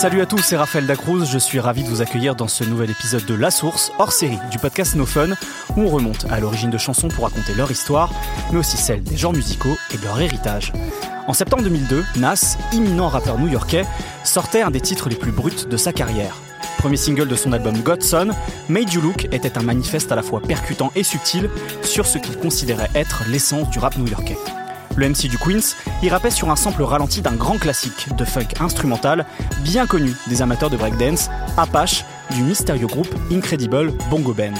Salut à tous, c'est Raphaël Dacruz. Je suis ravi de vous accueillir dans ce nouvel épisode de La Source, hors série du podcast No Fun, où on remonte à l'origine de chansons pour raconter leur histoire, mais aussi celle des genres musicaux et de leur héritage. En septembre 2002, Nas, imminent rappeur new-yorkais, sortait un des titres les plus bruts de sa carrière. Premier single de son album Godson, Made You Look était un manifeste à la fois percutant et subtil sur ce qu'il considérait être l'essence du rap new-yorkais. Le MC du Queens y rappait sur un sample ralenti d'un grand classique de funk instrumental bien connu des amateurs de breakdance, Apache, du mystérieux groupe Incredible Bongo Band.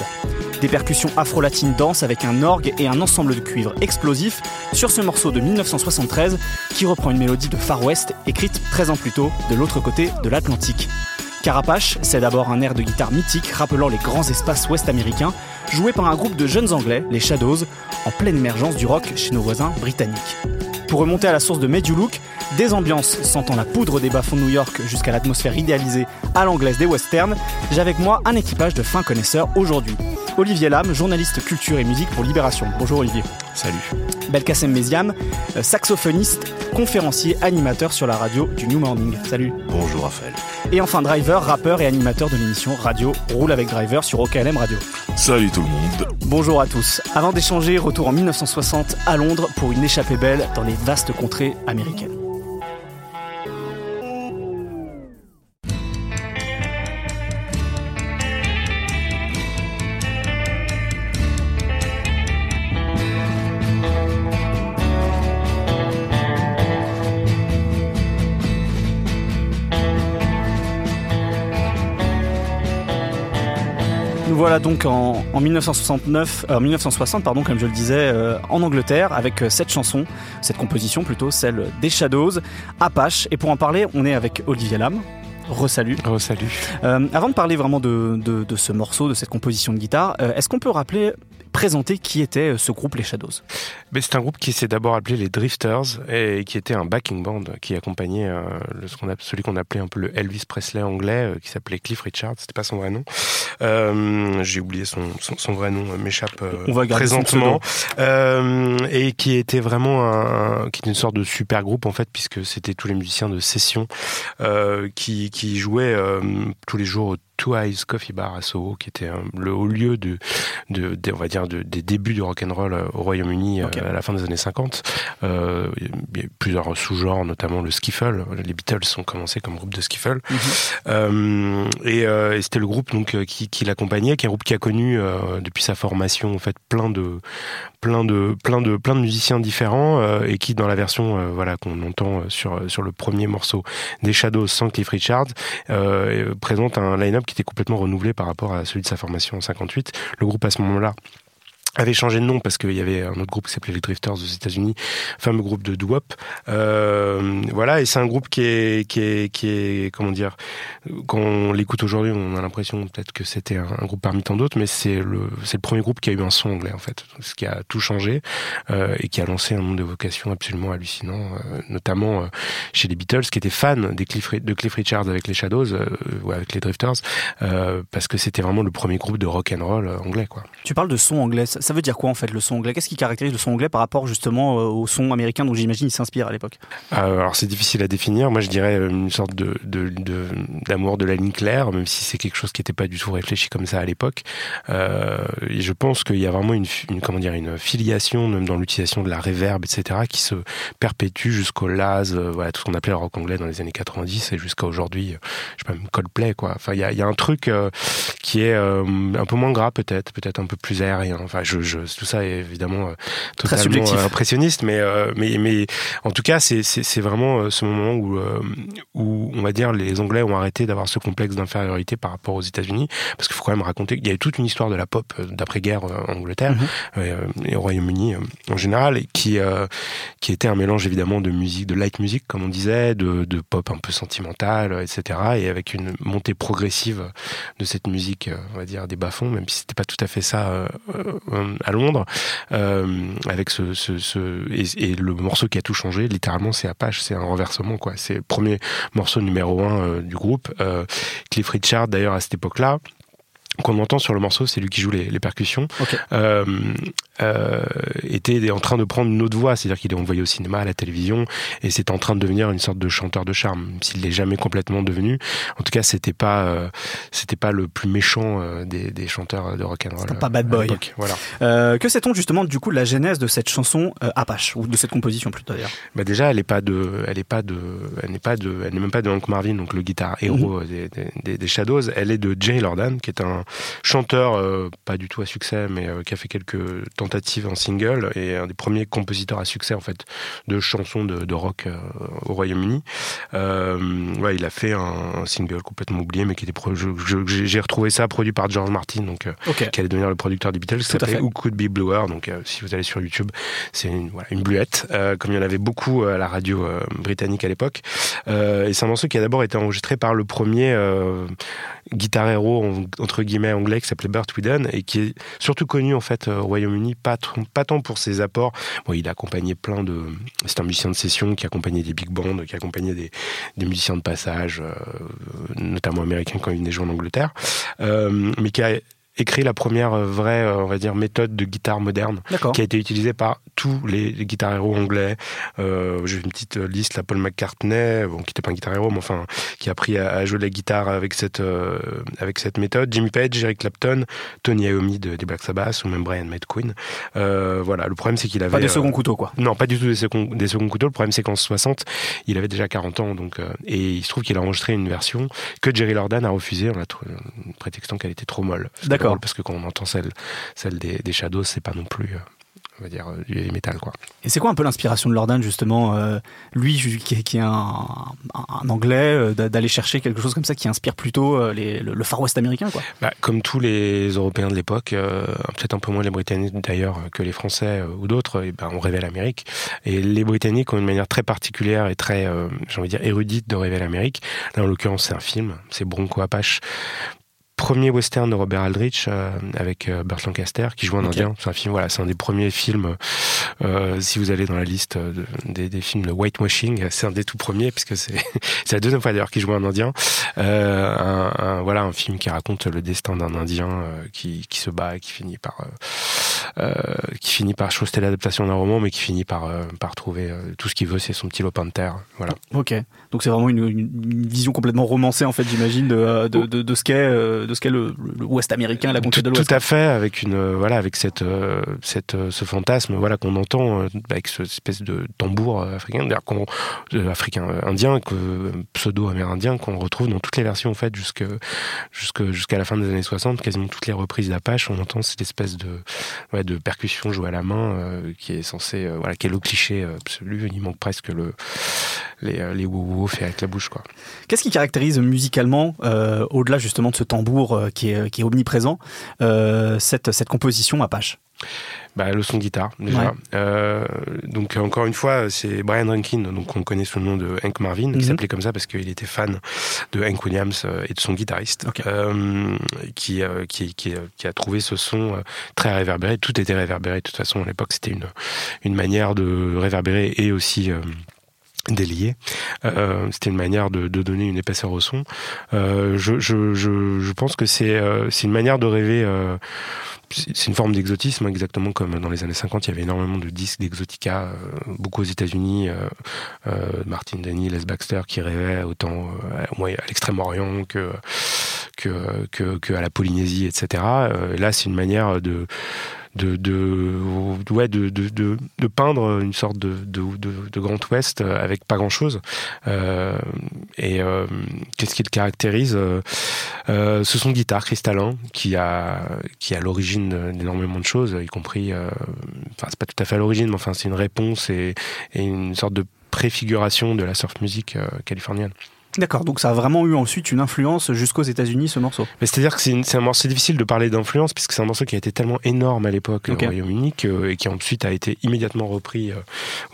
Des percussions afro-latines dansent avec un orgue et un ensemble de cuivre explosif sur ce morceau de 1973 qui reprend une mélodie de Far West écrite 13 ans plus tôt de l'autre côté de l'Atlantique. Carapache, c'est d'abord un air de guitare mythique rappelant les grands espaces ouest-américains, joué par un groupe de jeunes anglais, les Shadows, en pleine émergence du rock chez nos voisins britanniques. Pour remonter à la source de Look, des ambiances sentant la poudre des bas-fonds de New York jusqu'à l'atmosphère idéalisée à l'anglaise des westerns, j'ai avec moi un équipage de fins connaisseurs aujourd'hui. Olivier Lam, journaliste culture et musique pour Libération. Bonjour Olivier. Salut. Belkacem Meziam, euh, saxophoniste, conférencier, animateur sur la radio du New Morning. Salut. Bonjour Raphaël. Et enfin Driver, rappeur et animateur de l'émission radio Roule avec Driver sur OKLM Radio. Salut tout le monde. Bonjour à tous. Avant d'échanger, retour en 1960 à Londres pour une échappée belle dans les vastes contrées américaines. Voilà donc en, en 1969, euh, 1960, pardon, comme je le disais, euh, en Angleterre, avec euh, cette chanson, cette composition plutôt, celle des Shadows, Apache. Et pour en parler, on est avec Olivier Lam. Resalut. Resalut. Euh, avant de parler vraiment de, de, de, ce morceau, de cette composition de guitare, euh, est-ce qu'on peut rappeler, présenter qui était ce groupe Les Shadows c'est un groupe qui s'est d'abord appelé les Drifters et qui était un backing band qui accompagnait euh, le, ce a, celui qu'on appelait un peu le Elvis Presley anglais, euh, qui s'appelait Cliff Richard. C'était pas son vrai nom. Euh, J'ai oublié son, son, son, vrai nom, m'échappe présentement. et qui était vraiment un, qui était une sorte de super groupe en fait, puisque c'était tous les musiciens de session qui, qui jouaient tous les jours Two Eyes Coffee Bar à Soho, qui était euh, le haut lieu de, de, de, on va dire, de, des débuts du rock and roll euh, au Royaume-Uni okay. à la fin des années 50. Euh, il y a plusieurs sous-genres, notamment le skiffle. Les Beatles ont commencé comme groupe de skiffle. Mm -hmm. et, et c'était le groupe donc qui, qui l'accompagnait, qui est un groupe qui a connu depuis sa formation en fait plein de plein de plein de plein de musiciens différents et qui dans la version voilà qu'on entend sur sur le premier morceau des Shadows sans Cliff Richard présente un line-up qui était complètement renouvelé par rapport à celui de sa formation en 58. Le groupe à ce moment-là avait changé de nom parce qu'il y avait un autre groupe qui s'appelait les Drifters aux États-Unis, fameux groupe de doo-wop. Euh, voilà, et c'est un groupe qui est, qui est, qui est, comment dire, quand on l'écoute aujourd'hui, on a l'impression peut-être que c'était un, groupe parmi tant d'autres, mais c'est le, c'est le premier groupe qui a eu un son anglais en fait, ce qui a tout changé euh, et qui a lancé un nombre de vocations absolument hallucinant, euh, notamment chez les Beatles qui étaient fans des Cliff, de Cliff Richards avec les Shadows ou avec les Drifters, parce que c'était vraiment le premier groupe de rock and roll anglais quoi. Tu parles de son anglais ça veut dire quoi en fait le son anglais? Qu'est-ce qui caractérise le son anglais par rapport justement au son américain dont j'imagine il s'inspire à l'époque? Euh, Alors c'est difficile à définir. Moi je dirais une sorte d'amour de la ligne claire, même si c'est quelque chose qui n'était pas du tout réfléchi comme ça à l'époque. Euh, je pense qu'il y a vraiment une, comment dire une filiation même dans l'utilisation de la reverb, etc., qui se perpétue jusqu'au Laz, euh, voilà tout ce qu'on appelait le rock anglais dans les années 90 et jusqu'à aujourd'hui. Je sais pas même Coldplay quoi. Enfin il y a, un truc euh, qui est euh, un peu moins gras peut-être, peut-être un peu plus aérien. Enfin je, je, tout ça est évidemment euh, totalement impressionniste, mais, euh, mais, mais en tout cas, c'est, vraiment ce moment où, euh, où, on va dire, les Anglais ont arrêté d'avoir ce complexe d'infériorité par rapport aux États-Unis, parce qu'il faut quand même raconter qu'il y a eu toute une histoire de la pop d'après-guerre en Angleterre mm-hmm. et au Royaume-Uni en général, qui, qui était un mélange évidemment de musique, de light music, comme on disait, de, de pop un peu sentimentale, etc., et avec une montée progressive de cette musique, on va dire, des bas-fonds, même si c'était pas tout à fait ça à Londres, euh, avec ce, ce, ce et, et, le morceau qui a tout changé, littéralement, c'est Apache, c'est un renversement, quoi. C'est le premier morceau numéro un euh, du groupe. Euh, Cliff Richard, d'ailleurs, à cette époque-là, qu'on entend sur le morceau, c'est lui qui joue les, les percussions, okay. euh, euh, était en train de prendre une autre voie, c'est-à-dire qu'il est envoyé au cinéma, à la télévision, et c'est en train de devenir une sorte de chanteur de charme. S'il l'est jamais complètement devenu, en tout cas, c'était pas, euh, c'était pas le plus méchant euh, des, des, chanteurs de rock and roll. pas bad boy. Voilà. que sait-on justement du coup de la genèse de cette chanson Apache ou de cette composition plutôt d'ailleurs? Bah déjà, elle est pas de, elle est pas de, elle n'est pas de, elle n'est même pas de Hank Marvin, donc le guitare héros mhm. des, des, des, Shadows. Elle est de Jerry Lordan, qui est un chanteur pas du tout à succès, mais qui a fait quelques tentative en single et un des premiers compositeurs à succès en fait de chansons de, rock euh, au Royaume-Uni. Euh, ouais, il a fait un, single complètement oublié, mais qui était j'ai retrouvé ça produit par George Martin, donc euh, qui allait devenir le producteur des Beatles, qui s'appelait Who Could Be Bluer. Donc si vous allez sur YouTube, c'est une, voilà, une bluette, comme il y en avait beaucoup à la radio britannique à l'époque. et c'est un morceau qui a d'abord été enregistré par le premier guitar héros entre guillemets anglais qui s'appelait Burt Whedon et qui est surtout connu en fait au Royaume-Uni pas, tant pour ses apports. Il a accompagné plein de c'est un musicien de session qui a accompagné des big bands qui a accompagné des, des musiciens de passage euh, notamment américains quand il venait jouer en Angleterre euh, mais qui a écrit la première euh, vraie, euh, on va dire, méthode de guitare moderne qui a été utilisée par tous les, guitar héros anglais. Euh, J'ai une petite liste, la Paul McCartney, bon, qui n'était pas un guitar héros, mais enfin, qui a appris à, jouer de la guitare avec cette, euh, avec cette méthode. Jimmy Page, Eric Clapton, Tony Iommi de, des Black Sabbath, ou même Brian McQueen. Euh, voilà, le problème c'est qu'il avait... Pas des seconds couteaux, quoi. Non, pas du tout des seconds, des seconds couteaux. Le problème c'est qu'en 60, il avait déjà 40 ans, donc, et il se trouve qu'il a enregistré une version que Jerry Lordan a refusée en la prétextant qu'elle était trop molle. D'accord parce que quand on entend celle, celle des, des Shadows, c'est pas non plus euh, on va dire euh, du heavy metal quoi. Et c'est quoi un peu l'inspiration de Lordan justement euh, lui qui, est un, anglais d'aller chercher quelque chose comme ça qui inspire plutôt le, Far West américain quoi? Bah, comme tous les Européens de l'époque, peut-être un peu moins les Britanniques d'ailleurs que les Français ou d'autres, et ben on rêvait l'Amérique et les Britanniques ont une manière très particulière et très j'ai envie de dire érudite de rêver l'Amérique. Là en l'occurrence c'est un film, c'est Bronco Apache premier western de Robert Aldrich euh, avec euh, Burt Lancaster qui joue un indien. C'est un film, voilà, c'est un des premiers films. Euh, si vous allez dans la liste des, des, films de whitewashing, c'est un des tout premiers puisque c'est c'est la deuxième fois d'ailleurs qu'il joue un indien. Un, voilà, un film qui raconte le destin d'un indien qui, qui se bat et qui finit par qui finit par. Je trouve c'était l'adaptation d'un roman, mais qui finit par par trouver tout ce qu'il veut, c'est son petit lopin de terre. Voilà. Ok. Donc c'est vraiment une, une, vision complètement romancée en fait, j'imagine, de, de, de, de, ce qu'est de ce qu'est le, Ouest américain, la conquête de l'Ouest. Tout à fait, avec une euh, voilà, avec cette euh, cette euh, ce fantasme voilà qu'on entend avec cette espèce de tambour africain, qu'on africain indien, que pseudo amérindien qu'on retrouve dans toutes les versions en fait jusque jusque jusqu'à la fin des années 60, quasiment toutes les reprises d'Apache, on entend cette espèce de ouais, de percussion jouée à la main qui est censé voilà, qui est le cliché absolu. Il manque presque le les les wou fait avec la bouche quoi. Qu'est-ce qui caractérise musicalement au-delà justement de ce tambour euh, qui, est, qui, est, omniprésent, euh, cette, cette composition Apache? Bah, le son guitare déjà. Euh, donc encore une fois, c'est Brian Rankin, donc on connaît sous le nom de Hank Marvin, qui mhm. s'appelait comme ça parce qu'il était fan de Hank Williams et de son guitariste, qui, qui, qui, qui, a trouvé ce son très réverbéré. Tout était réverbéré de toute façon à l'époque. C'était une, une manière de réverbérer et aussi délié. Euh, C'était une manière de, de, donner une épaisseur au son. Euh, je, je, je, je, pense que c'est euh, une manière de rêver. Euh, c'est une forme d'exotisme, exactement comme dans les années 50, il y avait énormément de disques d'exotica, euh, beaucoup aux États-Unis. Martin Denny, Les Baxter, qui rêvaient autant à l'extrême-orient que, que, que, que, à la Polynésie, etc. là, c'est une manière de de, ouais, de, de, de, peindre une sorte de, de, Grand Ouest avec pas grand-chose. Euh, et euh, qu'est-ce qui le caractérise euh, Ce son de guitare cristallin qui a, qui l'origine d'énormément de choses, y compris, enfin c'est pas tout à fait à l'origine, mais enfin c'est une réponse et, et, une sorte de préfiguration de la surf music californienne. D'accord, donc ça a vraiment eu ensuite une influence jusqu'aux États-Unis, ce morceau. Mais c'est-à-dire que c'est un morceau difficile de parler d'influence, puisque c'est un morceau qui a été tellement énorme à l'époque au Royaume-Uni et qui ensuite a été immédiatement repris euh,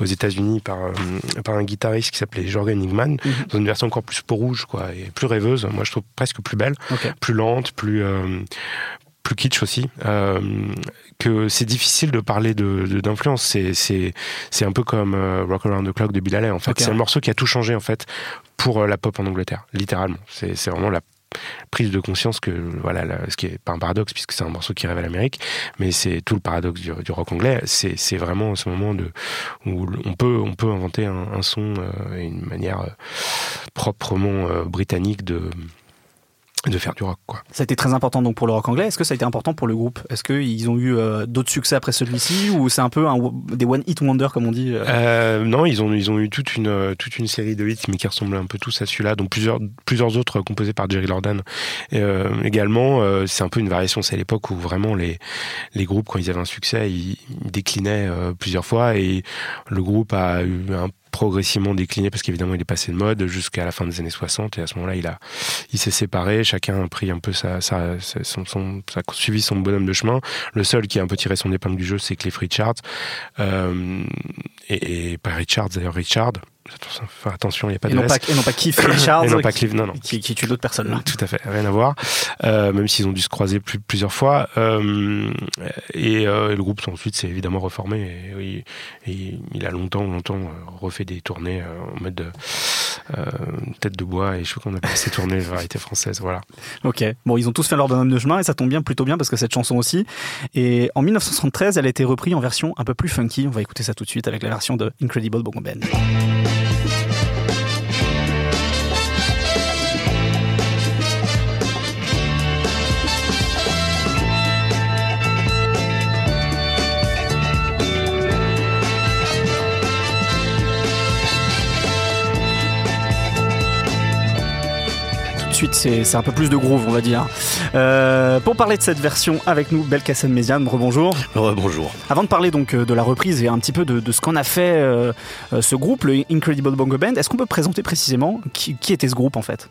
aux États-Unis par, euh, par un guitariste qui s'appelait Jorgen Nigman, mhm. dans une version encore plus peau rouge, quoi, et plus rêveuse. Moi, je trouve presque plus belle, plus lente, plus euh, plus kitsch aussi. Euh, que c'est difficile de parler de d'influence. C'est c'est c'est un peu comme Rock Around the Clock de Bill Haley. En fait, c'est un morceau qui a tout changé en fait pour euh, la pop en Angleterre, littéralement. C'est vraiment la prise de conscience que voilà, ce qui est pas un paradoxe puisque c'est un morceau qui révèle l'Amérique, mais c'est tout le paradoxe du, rock anglais. C'est vraiment ce moment de où on peut on peut inventer un, son et une manière proprement britannique de de faire du rock. Quoi. Ça a été très important donc pour le rock anglais. Est-ce que ça a été important pour le groupe? Est-ce qu'ils ont eu euh, d'autres succès après celui-ci ou c'est un peu un, des one hit wonder comme on dit euh? Euh, Non, ils ont ils ont eu toute une toute une série de hits mais qui ressemblaient un peu tous à celui-là. Donc plusieurs plusieurs autres composés par Jerry Lordan également. c'est un peu une variation. C'est à l'époque où vraiment les les groupes quand ils avaient un succès ils, ils déclinaient plusieurs fois et le groupe a eu un progressivement décliné parce qu'évidemment il est passé de mode jusqu'à la fin des années 60 et à ce moment-là il a il s'est séparé. Chacun a pris un peu sa, son, suivi son bonhomme de chemin. Le seul qui a un peu tiré son épingle du jeu c'est Cliff Richard euh, et, et, pas Richard d'ailleurs Richard attention, il n'y a pas et de non pas, et non pas Keith Richards, et non pas Cliff, non, non. Qui, qui tue l'autre personne là. Tout à fait, rien à voir. Euh, même s'ils ont dû se croiser plus, plusieurs fois. Euh, et, euh, le groupe ensuite s'est évidemment reformé. Et, et, il a longtemps, longtemps refait des tournées en mode de, tête de bois et je sais qu'on appelle ces tournées variété française. Voilà. Ok. Bon, ils ont tous fait leur bonhomme de chemin et ça tombe bien, plutôt bien parce que cette chanson aussi. Et en 1973, elle a été reprise en version un peu plus funky. On va écouter ça tout de suite avec la version de Incredible Bongo Band. Suite, c'est un peu plus de groove, on va dire. Euh, pour parler de cette version avec nous, Belkacem Méziane, rebonjour. Rebonjour. Avant de parler donc euh, de la reprise et un petit peu de, ce qu'en a fait euh, ce groupe, le Incredible Bongo Band, est-ce qu'on peut présenter précisément qui était ce groupe en fait?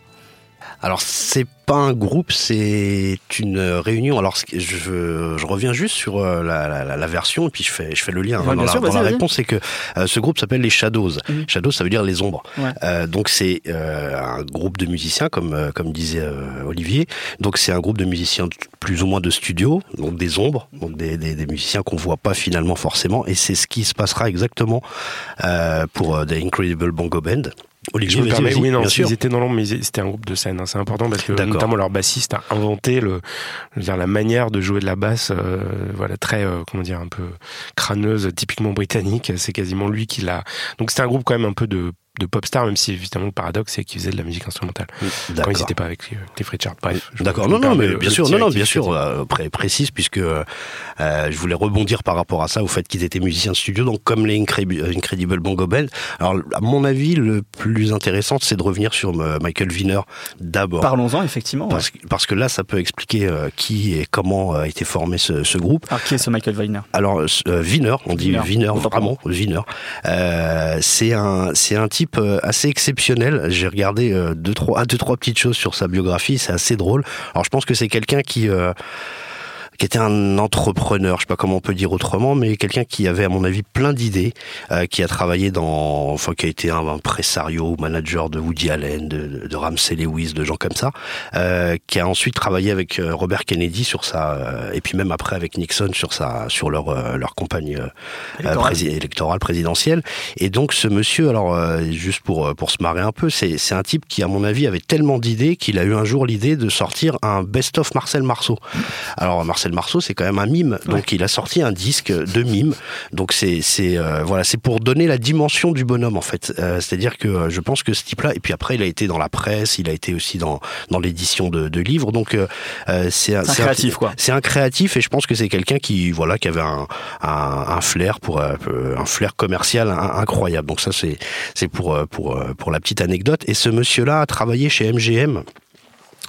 Alors c'est pas un groupe, c'est une réunion. Alors je, je reviens juste sur euh, la, la, la, version et puis je fais je fais le lien dans, la, dans la, réponse, c'est que euh, ce groupe s'appelle les Shadows. Mhm. Shadows, ça veut dire les ombres. Euh, donc c'est euh, un groupe de musiciens comme comme disait Olivier. Donc c'est un groupe de musiciens plus ou moins de studio, donc des ombres, donc des, des, des musiciens qu'on voit pas finalement forcément. Et c'est ce qui se passera exactement pour The Incredible Bongo Band. Olivier, je me permets, oui, non, ils étaient dans l'ombre, mais c'était un groupe de scène. Hein, c'est important parce que notamment leur bassiste a inventé le, dire, la manière de jouer de la basse, euh, voilà, très, euh, comment dire, un peu crâneuse, typiquement britannique. C'est quasiment lui qui l'a. Donc c'était un groupe quand même un peu de de pop star, même si évidemment le paradoxe c'est qu'ils faisaient de la musique instrumentale quand ils n'étaient pas avec les euh, Richard. Bref. D'accord. Non, non, mais bien sûr, non, non, bien sûr, euh, précise puisque euh, je voulais rebondir par rapport à ça au fait qu'ils étaient musiciens de studio, donc comme les Incredible Bongo Band. Alors, à mon avis, le plus intéressant, c'est de revenir sur Michael Wiener d'abord. Parlons-en effectivement. Parce, parce, que là, ça peut expliquer qui et comment a été formé ce, ce groupe. Alors, qui est ce Michael Wiener? Alors, Wiener, on dit Wiener, vraiment Wiener. c'est un, c'est un type euh, assez exceptionnel. J'ai regardé euh, deux trois deux trois petites choses sur sa biographie, c'est assez drôle. Alors je pense que c'est quelqu'un qui euh, qui était un entrepreneur, je sais pas comment on peut dire autrement, mais quelqu'un qui avait à mon avis plein d'idées, euh, qui a travaillé dans, enfin qui a été un impresario, manager de Woody Allen, de, de Ramsey Lewis, de gens comme ça, euh, qui a ensuite travaillé avec euh, Robert Kennedy sur sa, euh, et puis même après avec Nixon sur sa, sur leur euh, leur campagne électorale présidentielle. Et donc ce monsieur, alors juste pour pour se marrer un peu, c'est c'est un type qui à mon avis avait tellement d'idées qu'il a eu un jour l'idée de sortir un best-of Marcel Marceau. Alors Marcel Marcel Marceau, c'est quand même un mime. Donc il a sorti un disque de mime. Donc c'est c'est euh, voilà, c'est pour donner la dimension du bonhomme en fait. Euh, c'est-à-dire que euh, je pense que ce type-là et puis après il a été dans la presse, il a été aussi dans dans l'édition de, de, livres. Donc c'est un, créatif quoi. C'est un créatif et je pense que c'est quelqu'un qui voilà qui avait un un, un flair pour un flair commercial incroyable. Donc ça c'est c'est pour pour pour la petite anecdote et ce monsieur-là a travaillé chez MGM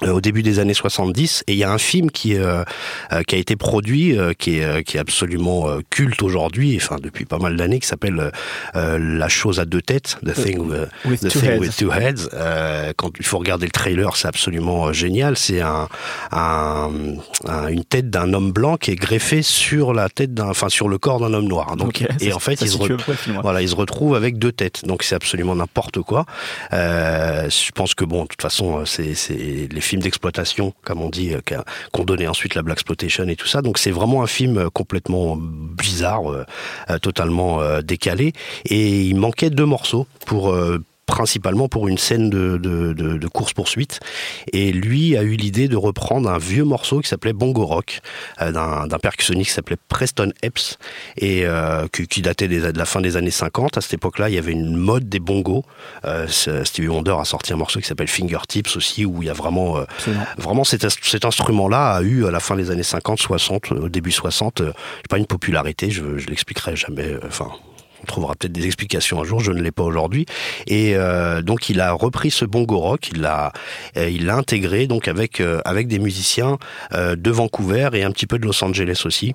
au début des années 70 et il y a un film qui euh, euh, qui a été produit qui est qui est absolument culte aujourd'hui enfin depuis pas mal d'années qui s'appelle la chose à deux têtes The Thing, with, the two thing heads. with two heads. Quand il faut regarder le trailer c'est absolument génial. C'est un, un, une tête d'un homme blanc qui est greffé sur la tête d'un enfin sur le corps d'un homme noir. Donc et en fait il se, voilà il se retrouve avec deux têtes. Donc c'est absolument n'importe quoi. Je pense que bon de toute façon c'est c'est les films d'exploitation, comme on dit, euh, qu'on donnait ensuite la Black Exploitation et tout ça. Donc c'est vraiment un film euh, complètement bizarre, euh, totalement décalé. Et il manquait deux morceaux pour principalement pour une scène de, de, de, course-poursuite. Et lui a eu l'idée de reprendre un vieux morceau qui s'appelait Bongo Rock, euh, d'un percussionniste qui s'appelait Preston Epps, et euh, qui, datait de la fin des années 50. À cette époque-là, il y avait une mode des bongos. Euh, Stevie Wonder a sorti un morceau qui s'appelle Fingertips aussi, où il y a vraiment, euh, vraiment cet, cet instrument-là a eu à la fin des années 50, 60, au début 60, pas une popularité, je, je l'expliquerai jamais, enfin trouvera peut-être des explications un jour, je ne l'ai pas aujourd'hui. Et euh, donc il a repris ce bongo rock, il l'a, euh, il l'a intégré donc avec euh, avec des musiciens de Vancouver et un petit peu de Los Angeles aussi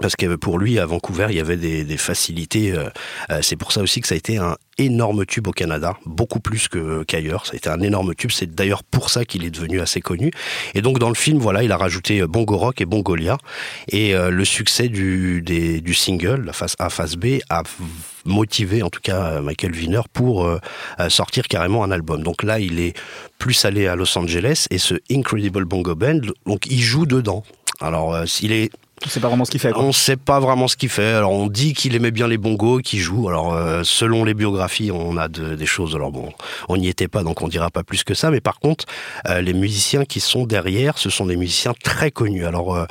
parce que pour lui, à Vancouver, il y avait des, des facilités. Euh, euh, c'est pour ça aussi que ça a été un énorme tube au Canada, beaucoup plus qu'ailleurs. Ça a été un énorme tube. C'est d'ailleurs pour ça qu'il est devenu assez connu. Et donc dans le film, voilà, il a rajouté euh, Bongo Rock et Bongolia. Et le succès du, des, du single, la face A, face B, a motivé en tout cas Michael Wiener pour sortir carrément un album. Donc là, il est plus allé à Los Angeles et ce Incredible Bongo Band, donc il joue dedans. Alors, il est on sait pas vraiment ce qu'il fait. On sait pas vraiment ce qu'il fait. Alors on dit qu'il aimait bien les bongos, qu'il joue. Alors euh, selon les biographies, on a des choses. Alors bon, on n'y était pas, donc on dira pas plus que ça. Mais par contre, euh, les musiciens qui sont derrière, ce sont des musiciens très connus. Alors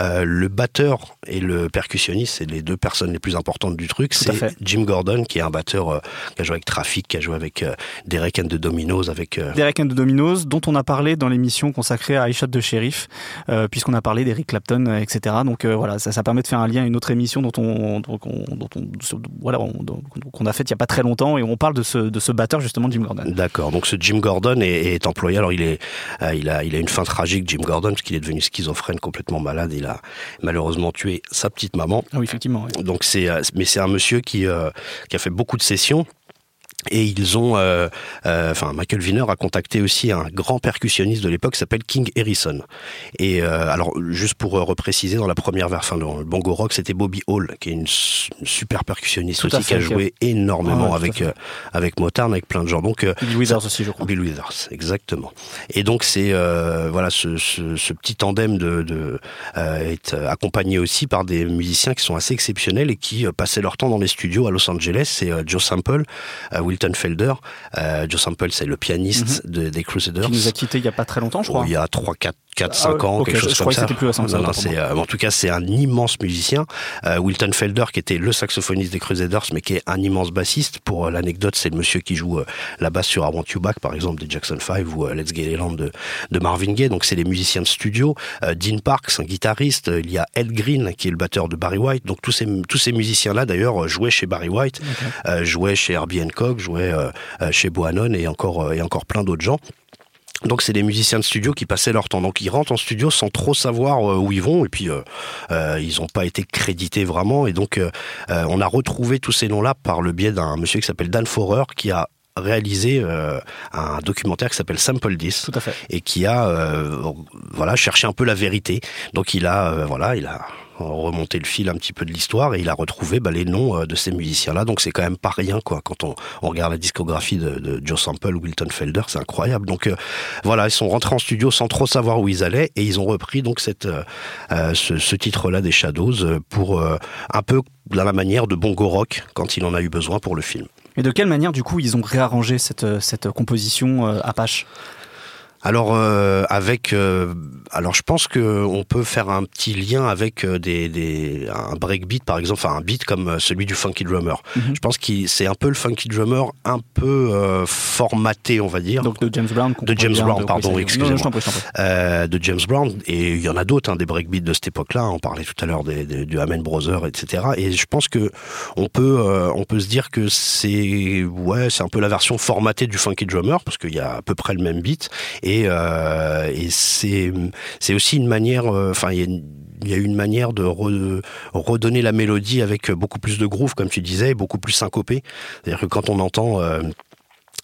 euh, le batteur et le percussionniste, c'est les deux personnes les plus importantes du truc. C'est Jim Gordon, qui est un batteur qui a joué avec Traffic, qui a joué avec Derek and the Dominos, avec Derek and the Dominos, dont on a parlé dans l'émission consacrée à iShot de Sheriff, puisqu'on a parlé d'Eric Clapton, etc. Donc euh, voilà, ça, permet de faire un lien à une autre émission dont on, dont voilà, qu'on a fait il y a pas très longtemps et on parle de ce, de ce batteur justement Jim Gordon. D'accord. Donc ce Jim Gordon est, employé. Alors il est, euh, il a, il a une fin tragique, Jim Gordon, parce qu'il est devenu schizophrène, complètement malade. Il a malheureusement tué sa petite maman. Ah oui, effectivement. Donc c'est, euh, mais c'est un monsieur qui, qui a fait beaucoup de sessions et ils ont, euh, euh, enfin, Michael Wiener a contacté aussi un grand percussionniste de l'époque qui s'appelle King Harrison. Et euh, alors, juste pour repréciser, dans la première version, dans le bongo rock, c'était Bobby Hall, qui est une, super percussionniste aussi, qui a joué énormément avec avec Motown, avec plein de gens. Donc, Bill Withers aussi, je crois. Bill Withers, exactement. Et donc, c'est voilà, ce, ce, ce, petit tandem de, de est accompagné aussi par des musiciens qui sont assez exceptionnels et qui passaient leur temps dans les studios à Los Angeles. C'est Joe Sample, Wilton Felder. Euh, Joe Sample, c'est le pianiste mhm. des Crusaders. Qui nous a quittés il n'y a pas très longtemps, je crois. il y a 3, 4, 4 5 ans, quelque chose comme ça. Plus récent, euh, en tout cas, c'est un immense musicien. Euh, Wilton Felder, qui était le saxophoniste des Crusaders, mais qui est un immense bassiste. Pour l'anecdote, c'est le monsieur qui joue la basse sur I Want You Back, par exemple, des Jackson 5 ou Let's Get It On de, de Marvin Gaye. Donc, c'est les musiciens de studio. Dean Parks, un guitariste. Il y a Ed Green, qui est le batteur de Barry White. Donc, tous ces, tous ces musiciens-là, d'ailleurs, jouaient chez Barry White, jouaient chez Herbie Hancock, jouait euh, euh, chez Boanon et encore, euh, et encore plein d'autres gens. Donc c'est des musiciens de studio qui passaient leur temps. Donc ils rentrent en studio sans trop savoir où ils vont et puis ils n'ont pas été crédités vraiment. Et donc on a retrouvé tous ces noms-là par le biais d'un monsieur qui s'appelle Dan Forer qui a réalisé un documentaire qui s'appelle Sample This Tout à fait. et qui a voilà cherché un peu la vérité. Donc il a voilà il a remonter le fil un petit peu de l'histoire et il a retrouvé bah, les noms euh, de ces musiciens-là. Donc c'est quand même pas rien quoi. Quand on, regarde la discographie de, Joe Sample ou Wilton Felder, c'est incroyable. Donc euh, voilà, ils sont rentrés en studio sans trop savoir où ils allaient et ils ont repris donc cette, euh, ce, titre-là des Shadows pour un peu de la manière de Bongo Rock quand il en a eu besoin pour le film. Et de quelle manière du coup ils ont réarrangé cette, cette composition Apache? Alors euh, avec, euh, alors je pense que on peut faire un petit lien avec euh, des, des un breakbeat par exemple, enfin un beat comme celui du Funky Drummer. Mhm. Je pense que c'est un peu le Funky Drummer un peu formaté, on va dire. Donc de James Brown. De James Brown, pardon, excusez-moi. de James Brown et il y en a d'autres, hein, des breakbeats de cette époque-là. On parlait tout à l'heure des, des, du Amen Brothers, etc. Et je pense que on peut on peut se dire que c'est ouais c'est un peu la version formatée du Funky Drummer parce qu'il y a à peu près le même beat et et, euh, c'est aussi une manière, euh, enfin il y a y a une manière de redonner la mélodie avec beaucoup plus de groove, comme tu disais, beaucoup plus syncopé. C'est-à-dire que quand on entend euh,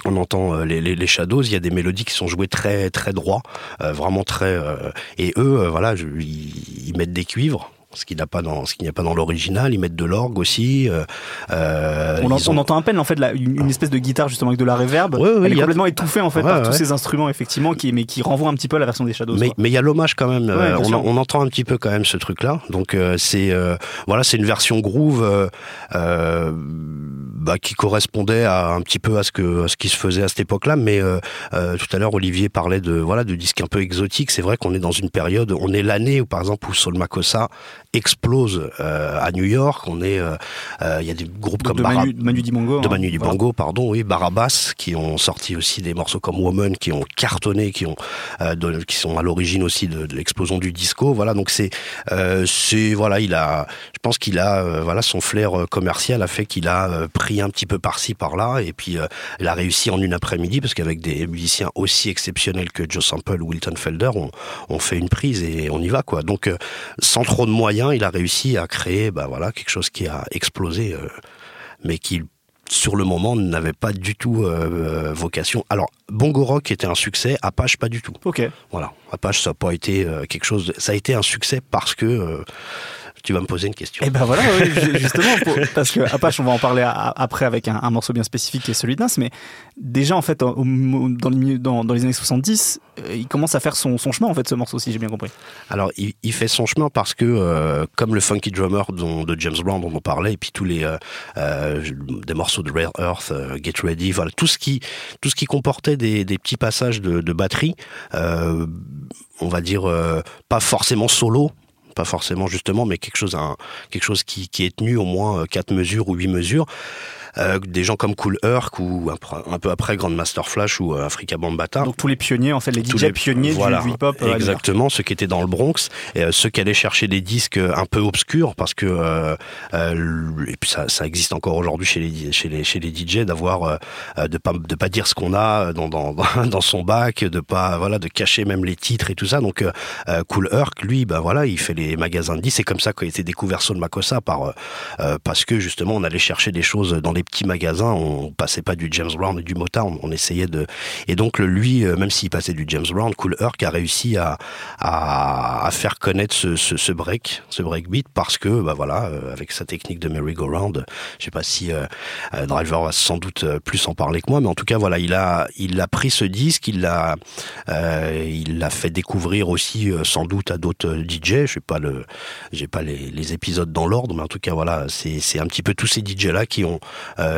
on entend les, Shadows, il y a des mélodies qui sont jouées très très droit, vraiment très et eux voilà, ils, mettent des cuivres ce qu'il n'y a pas dans ce qu'il n'y a pas dans l'original. Ils mettent de l'orgue aussi. Euh, euh on, entend à peine en fait une, espèce de guitare justement avec de la reverb. Elle est complètement étouffée en fait par tous ces instruments effectivement, qui mais qui renvoient un petit peu à la version des Shadows. Mais il y a l'hommage quand même. Euh, on, entend un petit peu quand même ce truc là. Donc euh, c'est voilà, c'est une version groove bah, qui correspondait à un petit peu à ce que ce qui se faisait à cette époque-là. Mais tout à l'heure, Olivier parlait de voilà de disques un peu exotiques. C'est vrai qu'on est dans une période, on est l'année où par exemple où Sol Makossa explose à New York. On est, il y a des groupes comme de Manu, Manu Dibango, de hein. Manu Dibango, pardon, oui, Barabas, qui ont sorti aussi des morceaux comme Woman, qui ont cartonné, qui ont qui sont à l'origine aussi de, de l'explosion du disco. Voilà, donc c'est c'est voilà, il a, je pense qu'il a euh, voilà son flair euh, commercial a fait qu'il a euh, pris un petit peu par-ci par-là et puis il a réussi en une après-midi parce qu'avec des musiciens aussi exceptionnels que Joe Sample ou Wilton Felder, on, fait une prise et on y va quoi. Donc sans trop de moyens, il a réussi à créer bah voilà quelque chose qui a explosé, mais qui sur le moment n'avait pas du tout vocation. Alors Bongo Rock était un succès, Apache pas du tout. Ok. Voilà, Apache ça n'a pas été quelque chose. Ça a été un succès parce que tu vas me poser une question. Et eh ben voilà, justement, parce que Apache, on va en parler après avec un, morceau bien spécifique qui est celui de Nas, mais déjà en fait, dans, les, dans, les années 70, euh, il commence à faire son, chemin en fait, ce morceau, si j'ai bien compris. Alors, il, fait son chemin parce que, euh, comme le Funky Drummer dont, de James Brown dont on parlait, et puis tous les euh, des morceaux de Rare Earth, Get Ready, voilà, tout ce qui, tout ce qui comportait des, petits passages de, de batterie, on va dire pas forcément solo, pas forcément justement, mais quelque chose, un, quelque chose qui, qui est tenu au moins quatre mesures ou huit mesures. Euh, des gens comme Cool Herc ou un, peu après Grandmaster Flash ou euh, Africa Bambata. Donc tous les pionniers, en fait, les DJ pionniers du hip-hop. Euh, exactement, ceux qui étaient dans le Bronx, et, ceux qui allaient chercher des disques un peu obscurs, parce que et puis ça, ça existe encore aujourd'hui chez les chez les chez les DJ d'avoir de pas de pas dire ce qu'on a dans, dans dans son bac, de pas voilà de cacher même les titres et tout ça. Donc Cool Herc, lui, ben voilà, il fait les magasins de disques. C'est comme ça qu'a été découvert Soul Makossa par parce que justement on allait chercher des choses dans les petits magasins, on passait pas du James Brown et du Motown, on essayait de. Et donc lui, euh, même s'il passait du James Brown, Cool Herc a réussi à, à, faire connaître ce, ce, break, ce breakbeat, parce que bah voilà, euh, avec sa technique de merry-go-round, je sais pas si euh, Driver va sans doute plus en parler que moi, mais en tout cas voilà, il a il pris ce disque, il l'a fait découvrir aussi sans doute à d'autres DJ. Je sais pas le j'ai pas les, les épisodes dans l'ordre, mais en tout cas voilà, c'est c'est un petit peu tous ces DJ là qui ont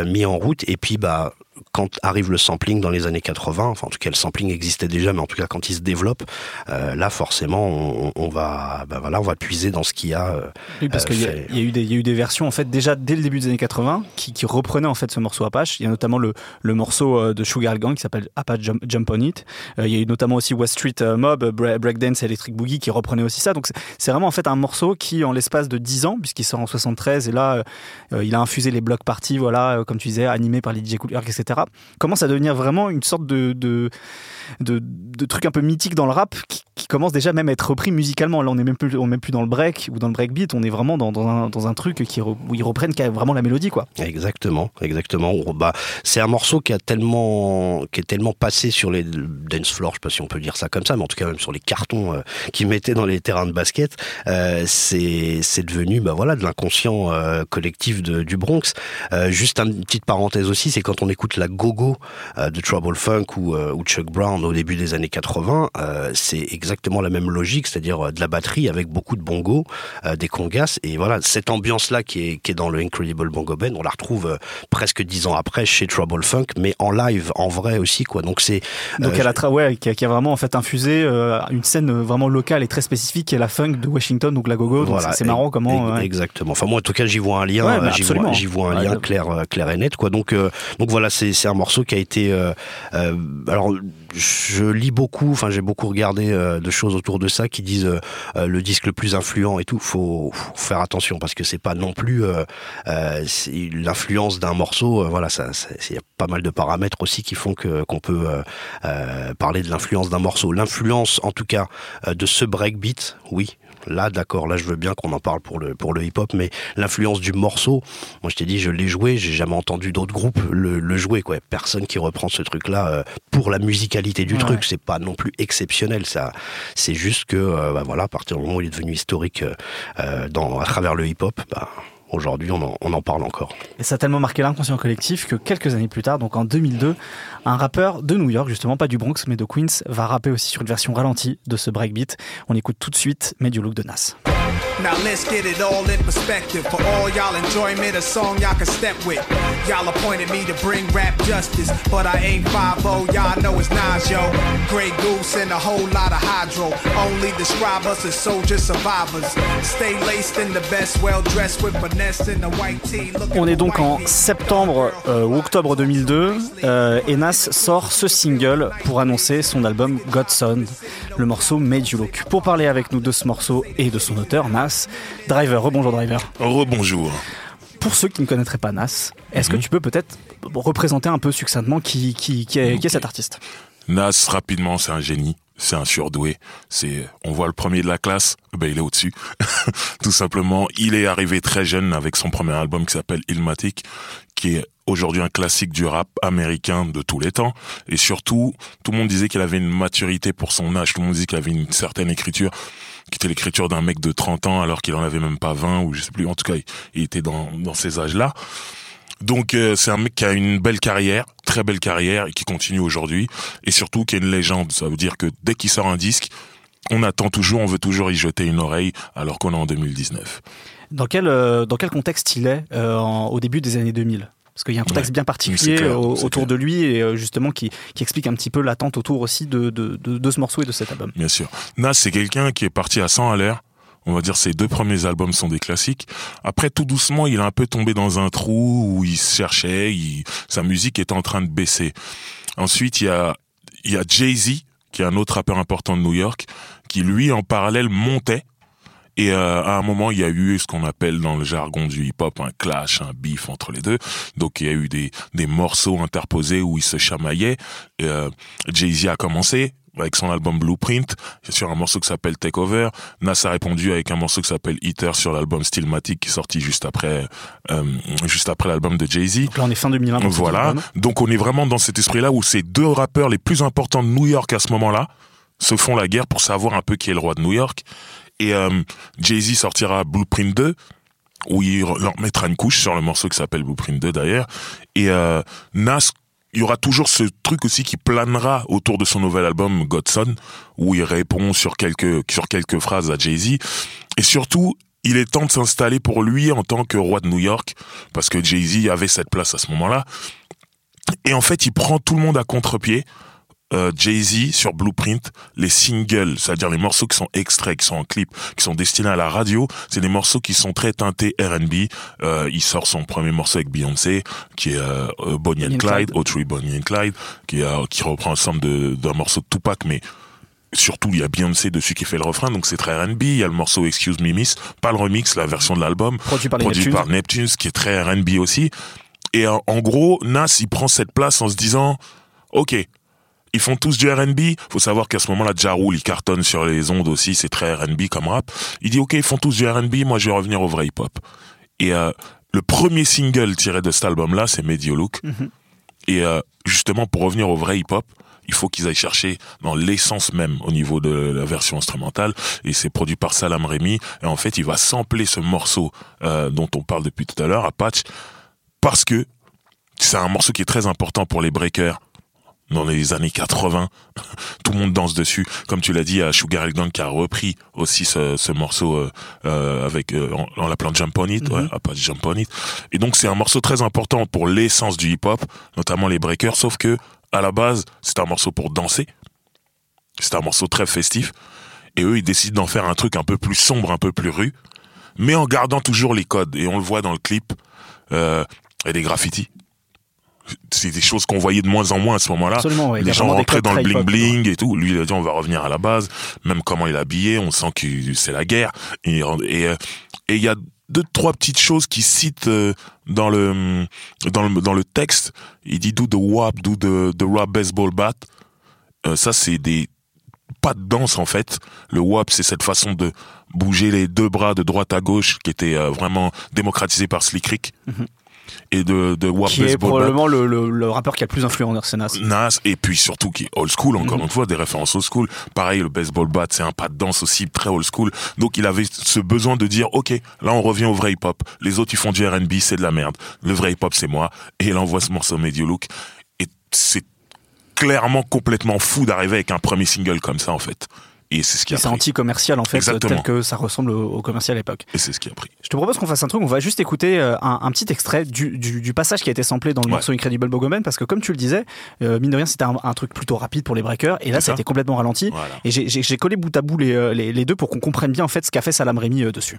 mis en route. Et puis, bah, quand arrive le sampling dans les années 80, enfin en tout cas le sampling existait déjà, mais en tout cas quand il se développe, euh, là forcément on, va, bah voilà, on va puiser dans ce qu'il y a. Euh, oui, parce qu'il y, a eu des, il y a eu des versions en fait déjà dès le début des années 80 qui, qui reprenaient en fait ce morceau Apache. Il y a notamment le, le morceau de Sugar Gang qui s'appelle Apache Jump, on It. il y a eu notamment aussi West Street Mob, Breakdance, Electric Boogie qui reprenait aussi ça. Donc c'est vraiment en fait un morceau qui en l'espace de 10 ans, puisqu'il sort en 73 et là il a infusé les blocs parties, voilà, comme tu disais, animés par les DJ Cool etc commence à devenir vraiment une sorte de, de, truc un peu mythique dans le rap qui, commence déjà même à être repris musicalement. Là, on n'est même plus, on même plus dans le break ou dans le breakbeat, on est vraiment dans, dans, un, truc qui, où ils reprennent vraiment la mélodie, quoi. Exactement, exactement. Bah, c'est un morceau qui a tellement, qui est tellement passé sur les dance floors, je sais pas si on peut dire ça comme ça, mais en tout cas même sur les cartons euh, qu'ils mettaient dans les terrains de basket, euh, c'est, devenu, bah voilà, de l'inconscient euh, collectif de, du Bronx. juste une petite parenthèse aussi, c'est quand on écoute la gogo de Trouble Funk ou Chuck Brown au début des années 80, c'est exactement la même logique, c'est-à-dire euh, de la batterie avec beaucoup de bongos, euh, des congas, et voilà, cette ambiance-là qui est, qui est dans le Incredible Bongo Band, on la retrouve euh, presque dix ans après chez Trouble Funk, mais en live, en vrai aussi, quoi. Donc c'est donc elle a ouais, qui a, qui a, vraiment en fait infusé une scène vraiment locale et très spécifique qui est la funk de Washington, donc la gogo. Voilà, c'est marrant comment. Exactement. Enfin moi en tout cas j'y vois un lien, j'y vois, vois, un lien clair, clair et net, quoi. Donc donc voilà, c'est un morceau qui a été alors je lis beaucoup, enfin j'ai beaucoup regardé euh, de choses autour de ça qui disent euh, euh, le disque le plus influent et tout. Faut, faut faire attention parce que c'est pas non plus l'influence d'un morceau. voilà, ça, il y a pas mal de paramètres aussi qui font qu'on peut parler de l'influence d'un morceau. L'influence, en tout cas, de ce breakbeat, oui, Là, d'accord, là, je veux bien qu'on en parle pour le, pour le hip-hop, mais l'influence du morceau, moi, je t'ai dit, je l'ai joué, j'ai jamais entendu d'autres groupes le, jouer, quoi. Personne qui reprend ce truc-là euh, pour la musicalité du truc. C'est pas non plus exceptionnel, ça. C'est juste que, euh, bah, voilà, à partir du moment où il est devenu historique euh, dans, à travers le hip-hop, bah, aujourd'hui on en, parle encore. Et ça a tellement marqué l'inconscient collectif que quelques années plus tard, donc en 2002, un rappeur de New York, justement pas du Bronx mais de Queens, va rapper aussi sur une version ralentie de ce breakbeat. On écoute tout de suite Made You Look de Nas. Now let's get it all in perspective. For all y'all enjoyment, a song y'all can step with. Y'all appointed me to bring rap justice, but I ain't 5 y'all know it's Nas, yo. Grey Goose and a whole lot of hydro. Only describe us as soldier survivors. Stay laced in the best, well dressed with finesse in the white tee. On est donc en septembre euh, ou octobre 2002 euh, et Nas sort ce single pour annoncer son album Godson, le morceau Made You Look. Pour parler avec nous de ce morceau et de son auteur, Nas, Driver, rebonjour Driver. Rebonjour. Pour ceux qui ne connaîtraient pas Nas, est-ce que mhm. tu peux peut-être représenter un peu succinctement qui, qui, qui, est, qui est cet artiste? Nas, rapidement, c'est un génie c'est un surdoué. C'est, on voit le premier de la classe, ben il est au-dessus. Tout simplement, il est arrivé très jeune avec son premier album qui s'appelle Ilmatic, qui est aujourd'hui un classique du rap américain de tous les temps. Et surtout, tout le monde disait qu'il avait une maturité pour son âge. Tout le monde disait qu'il avait une certaine écriture, qui était l'écriture d'un mec de 30 ans alors qu'il en avait même pas 20 ou je sais plus. En tout cas, il était dans, dans ces âges-là. Donc euh, c'est un mec qui a une belle carrière, très belle carrière et qui continue aujourd'hui et surtout qui est une légende. Ça veut dire que dès qu'il sort un disque, on attend toujours, on veut toujours y jeter une oreille alors qu'on est en 2019. Dans quel euh, dans quel contexte il est euh, au début des années 2000 parce qu'il y a un contexte bien particulier autour de lui et justement qui, qui, explique un petit peu l'attente autour aussi de, de, de, de, ce morceau et de cet album. Bien sûr. Nas, c'est quelqu'un qui est parti à 100 à l'heure on va dire ses deux premiers albums sont des classiques. Après, tout doucement, il a un peu tombé dans un trou où il se cherchait, sa musique est en train de baisser. Ensuite, il y a, il y a Jay-Z, qui est un autre rappeur important de New York, qui lui, en parallèle, montait. Et euh, à un moment, il y a eu ce qu'on appelle dans le jargon du hip-hop un clash, un beef entre les deux. Donc il y a eu des, des morceaux interposés où ils se chamaillaient. Euh, Jay-Z a commencé, avec son album Blueprint sur un morceau qui s'appelle Takeover. Nas a répondu avec un morceau qui s'appelle Eater sur l'album Stillmatic qui est sorti juste après euh, juste après l'album de Jay-Z. Donc là on est fin 2020. Voilà. Donc on est vraiment dans cet esprit-là où ces deux rappeurs les plus importants de New York à ce moment-là se font la guerre pour savoir un peu qui est le roi de New York. Et euh, Jay-Z sortira Blueprint 2 où il leur mettra une couche sur le morceau qui s'appelle Blueprint 2 d'ailleurs. Et euh, Nas il y aura toujours ce truc aussi qui planera autour de son nouvel album Godson, où il répond sur quelques, sur quelques phrases à Jay-Z. Et surtout, il est temps de s'installer pour lui en tant que roi de New York, parce que Jay-Z avait cette place à ce moment-là. Et en fait, il prend tout le monde à contre-pied euh, Jay-Z sur Blueprint, les singles, c'est-à-dire les morceaux qui sont extraits, qui sont en clip, qui sont destinés à la radio, c'est des morceaux qui sont très teintés R&B. Euh, il sort son premier morceau avec Beyoncé, qui est euh, euh Bonnie and Clyde, Autry Bonnie and Clyde, qui, euh, qui reprend ensemble d'un morceau de Tupac, mais surtout il y a Beyoncé dessus qui fait le refrain donc c'est très R&B il y a le morceau Excuse Me Miss pas le remix la version de l'album produit par, produit par Neptunes qui est très R&B aussi. Et en, en, gros Nas il prend cette place en se disant ok ils font tous du R&B. Faut savoir qu'à ce moment-là, Jarul, il cartonne sur les ondes aussi, c'est très R&B comme rap. Il dit, ok, ils font tous du R&B, moi je vais revenir au vrai hip-hop. Et euh, le premier single tiré de cet album-là, c'est Medio Look. Mhm. Et euh, justement, pour revenir au vrai hip-hop, il faut qu'ils aillent chercher dans l'essence même au niveau de la version instrumentale. Et c'est produit par Salam Remy. Et en fait, il va sampler ce morceau euh, dont on parle depuis tout à l'heure, Apache, parce que c'est un morceau qui est très important pour les breakers dans les années 80. Tout le monde danse dessus. Comme tu l'as dit, à Sugar Hill Gang qui a repris aussi ce, ce morceau euh, euh avec euh, en, l'appelant Jump On It, ouais, pas Jump On It. Et donc c'est un morceau très important pour l'essence du hip-hop, notamment les breakers, sauf que à la base c'est un morceau pour danser. C'est un morceau très festif. Et eux ils décident d'en faire un truc un peu plus sombre, un peu plus rue, mais en gardant toujours les codes. Et on le voit dans le clip. Euh, et des graffitis c'est des choses qu'on voyait de moins en moins à ce moment-là. Les gens rentraient dans le bling bling et tout. Lui, il a dit on va revenir à la base. Même comment il est habillé, on sent que c'est la guerre. Et euh, et il y a deux trois petites choses qui citent euh, dans le dans le dans le texte. Il dit do the wap, do the the rap baseball bat. Euh, ça c'est des pas de danse en fait. Le wap c'est cette façon de bouger les deux bras de droite à gauche qui était vraiment démocratisé par Slick Rick. Mm-hmm et de, de Qui est probablement le, le, rappeur qui a le plus influent Nas. Nas, et puis surtout qui est old school, encore mhm. une fois, des références old school. Pareil, le baseball bat, c'est un pas de danse aussi très old school. Donc il avait ce besoin de dire, ok, là on revient au vrai hip-hop. Les autres, ils font du R&B, c'est de la merde. Le vrai hip-hop, c'est moi. Et il envoie ce morceau Medio Look. Et c'est clairement complètement fou d'arriver avec un premier single comme ça, en fait. Et c'est ce qui a c'est anti-commercial en fait, Exactement. tel que ça ressemble au, commercial à l'époque. Et c'est ce qui a pris. Je te propose qu'on fasse un truc, on va juste écouter euh, un, un petit extrait du, du- du passage qui a été samplé dans le Ouais. morceau Incredible Bogoman, parce que comme tu le disais, euh, mine de rien, c'était un, un truc plutôt rapide pour les breakers, et là, ça a été complètement ralenti. Voilà. Et j'ai- collé bout à bout les, euh, les, les deux pour qu'on comprenne bien en fait ce qu'a fait Salam Remy dessus.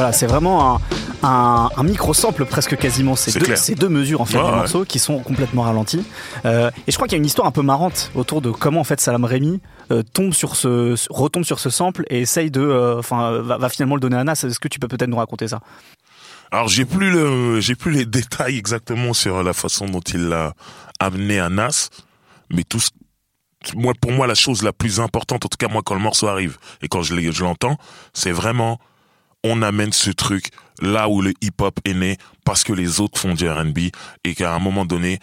Voilà, c'est vraiment un, un, un micro-sample presque quasiment. Ces C'est deux, clair. ces deux mesures en fait du ouais. morceau qui sont complètement ralenties. Euh, et je crois qu'il y a une histoire un peu marrante autour de comment en fait Salam Remy euh, tombe sur ce, retombe sur ce sample et essaye de, euh, enfin, va, va finalement le donner à Nas. Est-ce que tu peux peut-être nous raconter ça? Alors j'ai plus le, j'ai plus les détails exactement sur la façon dont il l'a amené à Nas, mais tout ce, moi pour moi la chose la plus importante, en tout cas moi quand le morceau arrive et quand je l'entends, c'est vraiment on amène ce truc là où le hip-hop est né parce que les autres font du R&B et qu'à un moment donné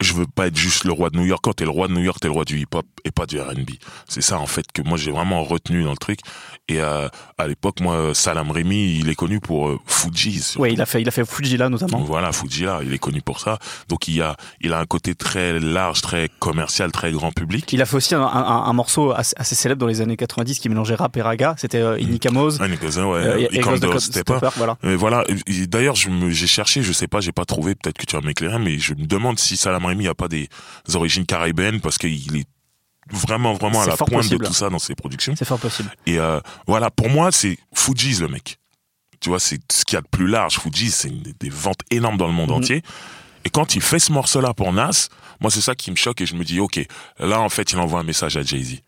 je veux pas être juste le roi de New York. Quand t'es le roi de New York, t'es le roi du hip-hop et pas du R&B. C'est ça en fait que moi j'ai vraiment retenu dans le truc. Et euh, à l'époque, moi, Salam Remy, il est connu pour euh, Fugees. surtout. Oui, il a fait, il a fait Fujila notamment. Voilà, Fujila, il est connu pour ça. Donc il a, il a un côté très large, très commercial, très grand public. Il a fait aussi un, un- un morceau assez, assez célèbre dans les années 90 qui mélangeait rap et raga. C'était euh, Inika Mose. Un cousin, ouais. euh, Code Stepper. Stepper, voilà. Et voilà. D'ailleurs, je me- j'ai cherché, je sais pas, j'ai pas trouvé. Peut-être que tu vas m'éclairer, mais je me demande si Salam Remy a pas des origines caribéennes parce qu'il est vraiment, vraiment à la pointe possible. de tout ça dans ses productions. C'est fort possible. Et euh, voilà, pour moi, c'est Fugees le mec. Tu vois, c'est ce qu'il y a de plus large. Fugees, c'est des ventes énormes dans le monde Mhm. entier. Et quand il fait ce morceau-là pour Nas, moi, c'est ça qui me choque et je me dis, OK, là, en fait, il envoie un message à Jay-Z.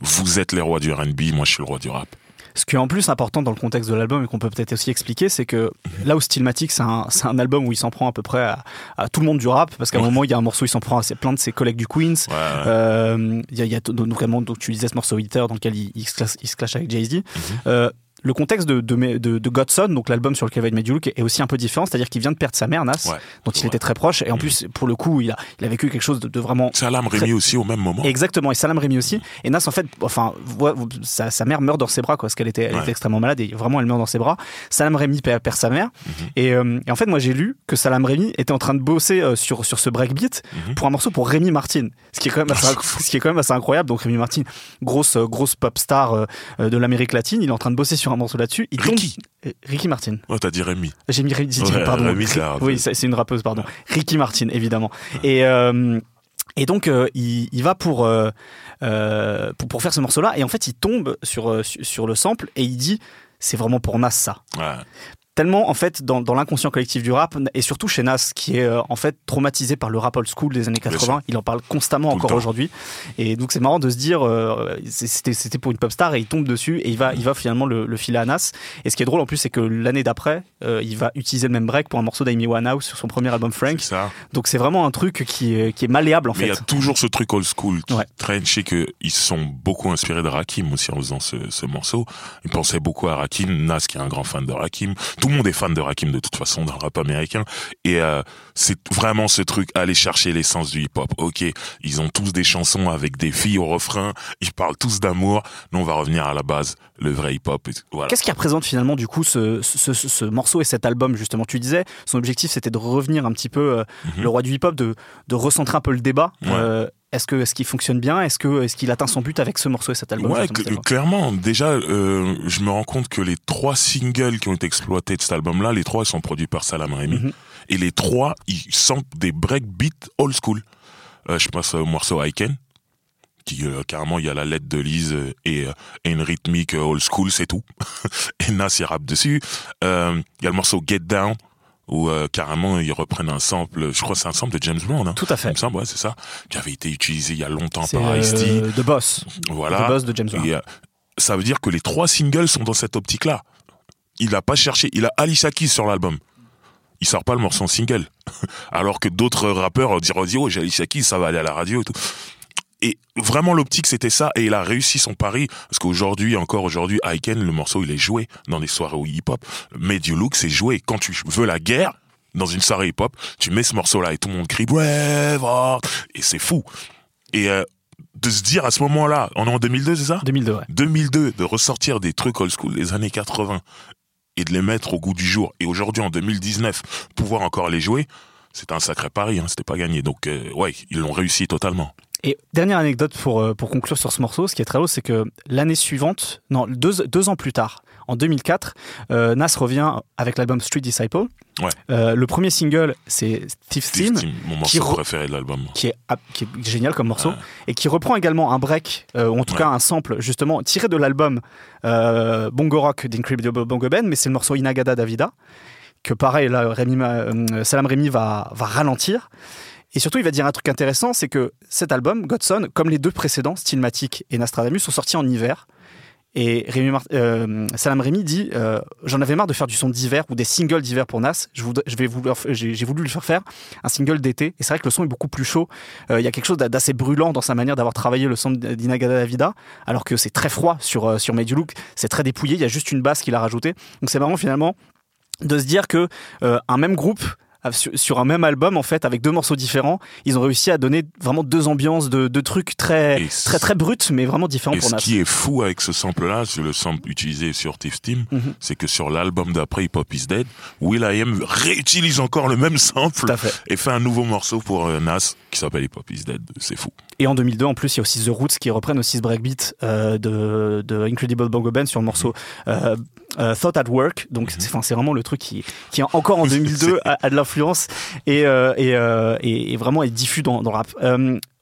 Vous êtes les rois du R&B, moi, je suis le roi du rap. Ce qui est en plus important dans le contexte de l'album et qu'on peut peut-être aussi expliquer, c'est que là où Stillmatic, c'est un, un album où il s'en prend à peu près à, à tout le monde du rap, parce qu'à un moment, il y a un morceau, il s'en prend à ses- plein de ses collègues du Queens. Ouais, ouais. Euh, Il y a, il y a notamment, donc tu disais ce morceau Hitter dans lequel il, il se, classe, il se clash avec Jay-Z. Mhm. Euh, le contexte de, de, de, de Godson, donc l'album sur lequel va être Look, est aussi un peu différent, c'est-à-dire qu'il vient de perdre sa mère, Nas, Ouais, dont il était très proche, et en Mhm. plus, pour le coup, il a, il a vécu quelque chose de, de vraiment Salam Remy aussi au même moment. Exactement, et Salam Remy aussi. Et Nas, en fait, enfin, voit- sa, sa mère meurt dans ses bras, quoi, parce qu'elle était, Ouais. était extrêmement malade, et vraiment, elle meurt dans ses bras. Salam Remy perd, perd sa mère. Mhm. Et, euh, et en fait, moi, j'ai lu que Salam Remy était en train de bosser euh, sur, sur ce breakbeat Mhm. pour un morceau pour Rémi Martin. Ce qui est quand même assez, Ah, ce qui est quand même assez incroyable. Donc, Rémi Martin, grosse, euh, grosse pop star euh, de l'Amérique latine, il est en train de bosser sur un morceau là-dessus. Il Ricky. tombe- euh, Ricky Martin. Oh, t'as dit Rémi. J'ai mis Rémi, Ouais, pardon. Rémi, oui, c'est une rappeuse, pardon. Ricky Martin, évidemment. Et, euh, et donc, euh, il, il va pour, euh, pour, pour faire ce morceau-là. Et en fait, il tombe sur, sur, sur le sample et il dit c'est vraiment pour Nas, ça. Tellement, en fait, dans, dans l'inconscient collectif du rap, et surtout chez Nas, qui est euh, en fait traumatisé par le rap old school des années Bien 80, il en parle constamment Tout encore aujourd'hui. Et donc, c'est marrant de se dire, euh, c'était pour une pop star et il tombe dessus et il va, il va finalement le, le filer à Nas. Et ce qui est drôle en plus, c'est que l'année d'après, euh, il va utiliser le même break pour un morceau d'Amy Winehouse sur son premier album Frank. C'est ça. Donc, c'est vraiment un truc qui est, qui est malléable en Mais il y fait. a toujours ce truc old school qui Ouais. traîne. Je sais qu'ils sont beaucoup inspirés de Rakim aussi en faisant ce, ce morceau. Ils pensaient beaucoup à Rakim. Nas qui est un grand fan de Rakim. Tout le monde est fan de Rakim de toute façon dans le rap américain. Et euh, c'est vraiment ce truc, aller chercher l'essence du hip-hop. Ok, ils ont tous des chansons avec des filles au refrain. Ils parlent tous d'amour. Nous, on va revenir à la base, le vrai hip-hop. Voilà. Qu'est-ce qui représente finalement du coup ce, ce, ce- ce morceau et cet album justement? Tu disais, son objectif c'était de revenir un petit peu euh, Mhm. le roi du hip-hop, de, de recentrer un peu le débat. Ouais. Euh, est-ce que est-ce qu'il fonctionne bien? Est-ce que est-ce qu'il atteint son but avec ce morceau et cet album Ouais, cl- clairement. Déjà, euh, je me rends compte que les trois singles qui ont été exploités de cet album-là, les trois ils sont produits par Salam Remy. Mhm. Et les trois, ils sentent des breakbeats old school. Euh, je pense au morceau Iken, qui euh, carrément, il y a la lettre de Lise et, euh, et une rythmique old school, c'est tout. et Nas, il rappe dessus. Euh, Il y a le morceau Get Down, où euh, carrément, ils reprennent un sample, je crois que c'est un sample de James Brown. Hein. Tout à Il fait. me semble, ouais, c'est ça, qui avait été utilisé il y a longtemps par Ice-T. euh, The Boss, Voilà. The Boss de James. Et euh, ça veut dire que les trois singles sont dans cette optique-là. Il a pas cherché, il a Alicia Keys sur l'album. Il sort pas le morceau en single. Alors que d'autres rappeurs diront, oh, j'ai Alicia Keys, ça va aller à la radio et tout. Et vraiment l'optique c'était ça et il a réussi son pari parce qu'aujourd'hui encore aujourd'hui Iken le morceau il est joué dans les soirées au hip hop Made You Look c'est joué quand tu veux la guerre dans une soirée hip-hop, tu mets ce morceau-là et tout le monde crie Braveheart et c'est fou. Et euh, de se dire à ce moment-là, on est en 2002, c'est ça? 2002, ouais. 2002, de ressortir des trucs old school des années 80 et de les mettre au goût du jour. Et aujourd'hui, en 2019, pouvoir encore les jouer, c'était un sacré pari, hein, c'était pas gagné. Donc, euh, ouais, ils l'ont réussi totalement. Et dernière anecdote pour, euh, pour conclure sur ce morceau, ce qui est très beau, c'est que l'année suivante, non, deux, deux ans plus tard, en 2004, euh, Nas revient avec l'album Street Disciple. Ouais. Euh, le premier single, c'est Steve Team, Team, mon qui morceau re- préféré de l'album. qui est, qui est génial comme morceau, Ouais. et qui reprend également un break, euh, ou en tout Ouais. cas un sample, justement, tiré de l'album Bongo Rock d'Incredible Bongo Band, mais c'est le morceau Inagada Davida, que pareil, là, Rémi, Salam Rémi va, va ralentir. Et surtout, il va dire un truc intéressant, c'est que cet album, Godson, comme les deux précédents, Stillmatic et Nostradamus, sont sortis en hiver. Et Rémi euh, Salam Rémi dit euh, J'en avais marre de faire du son d'hiver ou des singles d'hiver pour Nas. Je vais vouloir- J'ai voulu lui faire faire un single d'été. Et c'est vrai que le son est beaucoup plus chaud. Euh, Il y a quelque chose d'a- d'assez brûlant dans sa manière d'avoir travaillé le son d'Inagada Davida, alors que c'est très froid sur, sur. C'est très dépouillé. Il y a juste une basse qu'il a rajoutée. Donc c'est marrant finalement de se dire que un même groupe sur, sur un même album en fait avec deux morceaux différents ils ont réussi à donner vraiment deux ambiances de, de trucs très Et très très bruts mais vraiment différents Et pour ce Nas. qui est fou avec ce sample-là, c'est le sample utilisé sur Thief Team, Mhm. c'est que sur l'album d'après, Hip Hop Is Dead, Will.i.am réutilise encore le même sample et fait un nouveau morceau pour euh, Nas qui s'appelle Hip Hop Is Dead. C'est fou. Et en 2002, en plus, il y a aussi The Roots qui reprennent aussi ce breakbeat euh, de, de Incredible Bongo Band sur le morceau euh, euh, Thought at Work. Donc, c'est, enfin, c'est vraiment le truc qui, qui encore en 2002 a, a de l'influence et, et, et, et vraiment est diffus dans, dans le rap.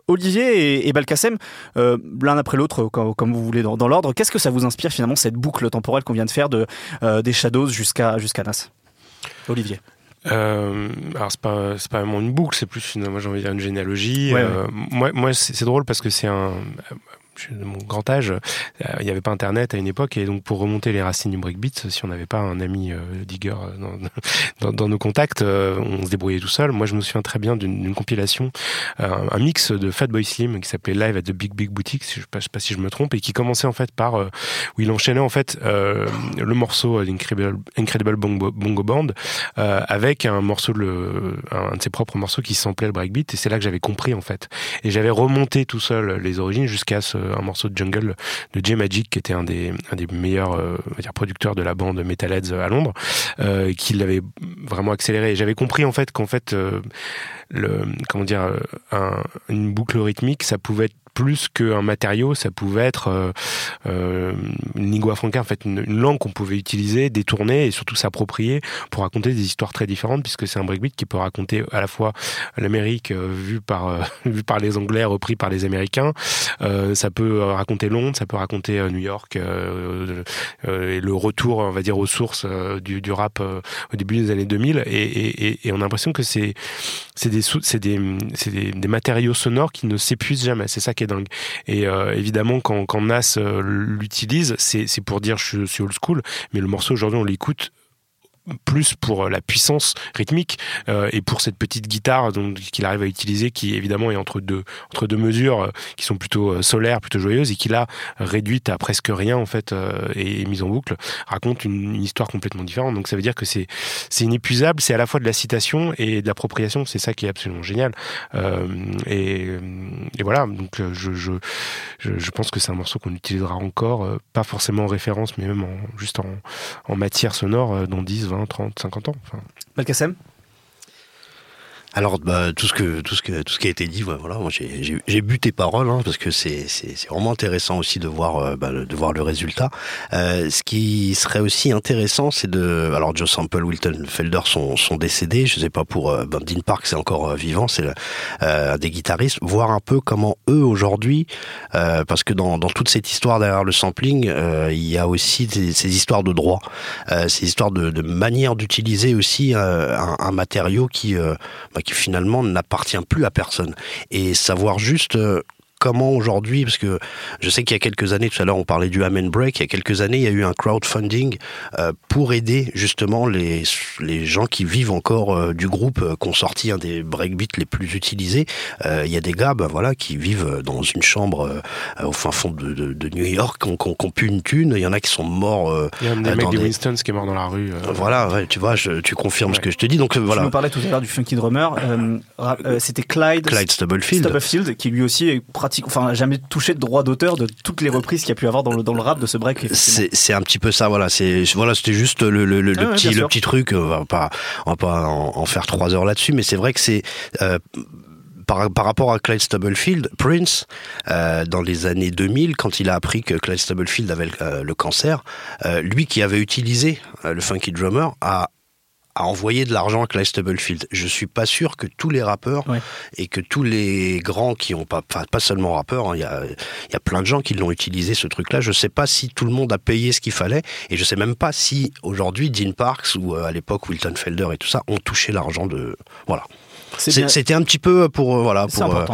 Olivier et, euh, l'un après l'autre, comme, comme vous voulez, dans, dans l'ordre, qu'est-ce que ça vous inspire finalement cette boucle temporelle qu'on vient de faire de, euh, des Shadows jusqu'à jusqu'à Nas? Olivier. Euh, alors c'est pas c'est pas vraiment une boucle, c'est plus une moi j'ai envie de dire une généalogie. Ouais, Euh, Moi moi c'est drôle parce que c'est un de mon grand âge, euh, il n'y avait pas Internet à une époque et donc pour remonter les racines du breakbeat, si on n'avait pas un ami euh, digger euh, dans, nos contacts, on se débrouillait tout seul. Moi je me souviens très bien d'une compilation, un mix de Fatboy Slim qui s'appelait Live at the Big Big Boutique, si je ne sais pas si je me trompe, et qui commençait en fait par où il enchaînait en fait le morceau Incredible Bongo, Band avec un morceau de un de ses propres morceaux qui samplait le breakbeat et c'est là que j'avais compris en fait et j'avais remonté tout seul les origines jusqu'à ce, un morceau de Jungle de J Magic qui était un des meilleurs euh, producteurs de la bande Metalheads à Londres euh, qui l'avait vraiment accéléré. J'avais compris en fait qu'en fait euh, le comment dire euh, un- une boucle rythmique ça pouvait être plus qu'un matériau, ça pouvait être euh, euh, une lingua franca, en fait, une, langue qu'on pouvait utiliser, détourner et surtout s'approprier pour raconter des histoires très différentes, puisque c'est un breakbeat qui peut raconter à la fois l'Amérique euh, vue par vue par les Anglais, repris par les Américains. Ça peut raconter Londres, ça peut raconter New York et le retour, on va dire, aux sources du, du rap au début des années 2000. Et, et, et- on a l'impression que c'est des des des, des matériaux sonores qui ne s'épuisent jamais. C'est ça qui dingue. Et euh, évidemment, quand quand Nas euh, l'utilise, c'est pour dire je suis old school, mais le morceau aujourd'hui on l'écoute plus pour la puissance rythmique euh, et pour cette petite guitare qu'il arrive à utiliser qui évidemment est entre deux entre deux mesures euh, qui sont plutôt euh, solaires plutôt joyeuses et qui là réduite à presque rien en fait euh, et, mise en boucle raconte une, histoire complètement différente. Donc ça veut dire que c'est inépuisable c'est à la fois de la citation et de l'appropriation. C'est ça qui est absolument génial. Euh, et, voilà. Donc euh, je, je, je, pense que c'est un morceau qu'on utilisera encore euh, pas forcément en référence mais même juste en, en matière sonore euh, dans 10, 20, 30, 50 ans. Enfin, Belkacem Alors bah, tout ce que tout ce que tout ce qui a été dit, voilà, moi j'ai- bu tes paroles hein, parce que c'est c'est vraiment intéressant aussi de voir euh, bah, de voir le résultat. Euh, ce qui serait aussi intéressant, c'est de alors Joe Sample, Wilton Felder sont sont décédés. Je sais pas pour ben, Dean Park, c'est encore euh, vivant, c'est un des guitaristes. Voir un peu comment eux aujourd'hui, parce que dans dans toute cette histoire derrière le sampling, il y a aussi ces histoires de droit, ces histoires de, de manière d'utiliser aussi un, un matériau qui bah, qui finalement n'appartient plus à personne. Et savoir juste euh, comment aujourd'hui, parce que je sais qu'il y a quelques années, tout à l'heure on parlait du Amen Break, il y a quelques années il y a eu un crowdfunding euh, pour aider justement les, les gens qui vivent encore euh, du groupe, euh, qui ont sorti un des breakbeats les plus utilisés. Il y a des gars ben, voilà, qui vivent dans une chambre au fin fond de, de, New York, qui ont, pu une thune, il y en a qui sont morts. il y a un des mecs de Winston qui est mort dans la rue. Voilà, tu vois, je, tu confirmes ce que je te dis. Donc, voilà. Tu nous parlais tout à l'heure du Funky Drummer, c'était Clyde, Clyde Stubblefield. Stubblefield, qui lui aussi est pratique, enfin, jamais touché de droit d'auteur de toutes les reprises qu'il y a pu avoir dans le, dans le rap de ce break. C'est un petit peu ça, voilà. C'est voilà, c'était juste le, le, le, ah petit, le petit truc. On va pas, on va pas en, faire trois heures là-dessus, mais c'est vrai que c'est euh, par, par, rapport à Clyde Stubblefield, Prince, euh, dans les années 2000, quand il a appris que Clyde Stubblefield avait le, euh, le cancer, euh, lui qui avait utilisé euh, le Funky Drummer a à envoyer de l'argent à Clyde Stubblefield. Je suis pas sûr que tous les rappeurs et que tous les grands qui ont pas, pas seulement rappeurs, hein, il y, a, y a plein de gens qui l'ont utilisé ce truc-là. Je sais pas si tout le monde a payé ce qu'il fallait et je sais même pas si aujourd'hui Dean Parks ou euh, à l'époque Wilton Felder et tout ça ont touché l'argent de voilà. C'était un petit peu pour euh, voilà pour euh,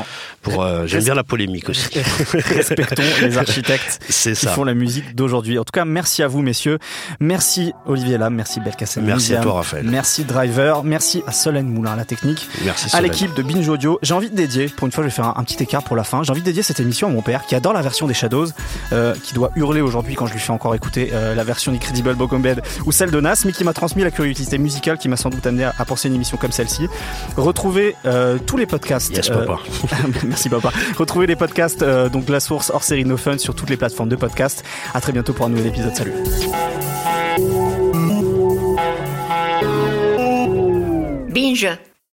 pour euh, j'aime bien la polémique aussi. Respectons les architectes qui font la musique d'aujourd'hui. En tout cas, merci à vous messieurs. Merci Olivier Lam, merci Belkacem. Merci à toi Raphaël. Merci Driver, merci à Solène Moulin à la technique. Merci à l'équipe de Binge Audio. J'ai envie de dédier pour une fois je vais faire un, petit écart pour la fin. J'ai envie de dédier cette émission à mon père qui adore la version des Shadows qui doit hurler aujourd'hui quand je lui fais encore écouter la version d'Incredible Bed ou celle de Nas mais qui m'a transmis la curiosité musicale qui m'a sans doute amené à, à penser une émission comme celle-ci. Retrouve Retrouvez euh, tous les podcasts. Yes, papa. Euh, merci, papa. Retrouvez les podcasts, euh, donc La Source, hors série No Fun, sur toutes les plateformes de podcast. À très bientôt pour un nouvel épisode. Salut. Binge.